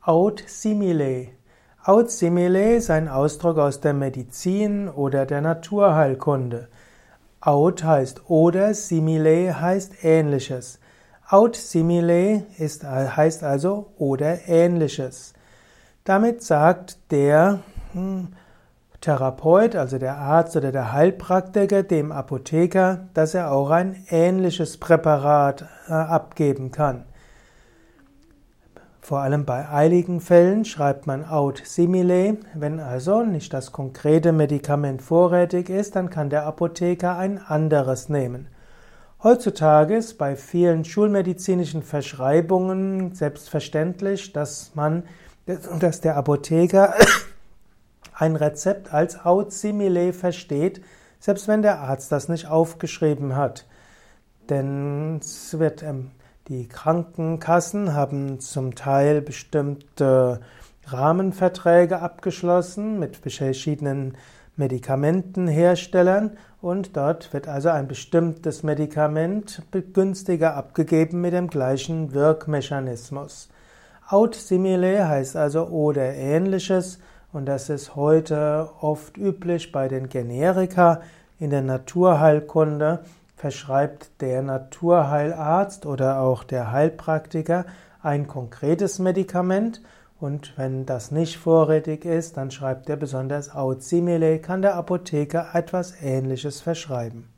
Aut simile. Aut simile ist ein Ausdruck aus der Medizin oder der Naturheilkunde. Aut heißt oder, simile heißt ähnliches. Aut simile ist, heißt also oder ähnliches. Damit sagt der hm, Therapeut, also der Arzt oder der Heilpraktiker, dem Apotheker, dass er auch ein ähnliches Präparat äh, abgeben kann. Vor allem bei eiligen Fällen schreibt man out simile. Wenn also nicht das konkrete Medikament vorrätig ist, dann kann der Apotheker ein anderes nehmen. Heutzutage ist bei vielen schulmedizinischen Verschreibungen selbstverständlich, dass man, dass der Apotheker ein Rezept als out simile versteht, selbst wenn der Arzt das nicht aufgeschrieben hat. Denn es wird ähm, die Krankenkassen haben zum Teil bestimmte Rahmenverträge abgeschlossen mit verschiedenen Medikamentenherstellern und dort wird also ein bestimmtes Medikament günstiger abgegeben mit dem gleichen Wirkmechanismus. Out simile heißt also oder ähnliches und das ist heute oft üblich bei den Generika in der Naturheilkunde verschreibt der Naturheilarzt oder auch der Heilpraktiker ein konkretes Medikament und wenn das nicht vorrätig ist, dann schreibt er besonders out simile, kann der Apotheker etwas Ähnliches verschreiben.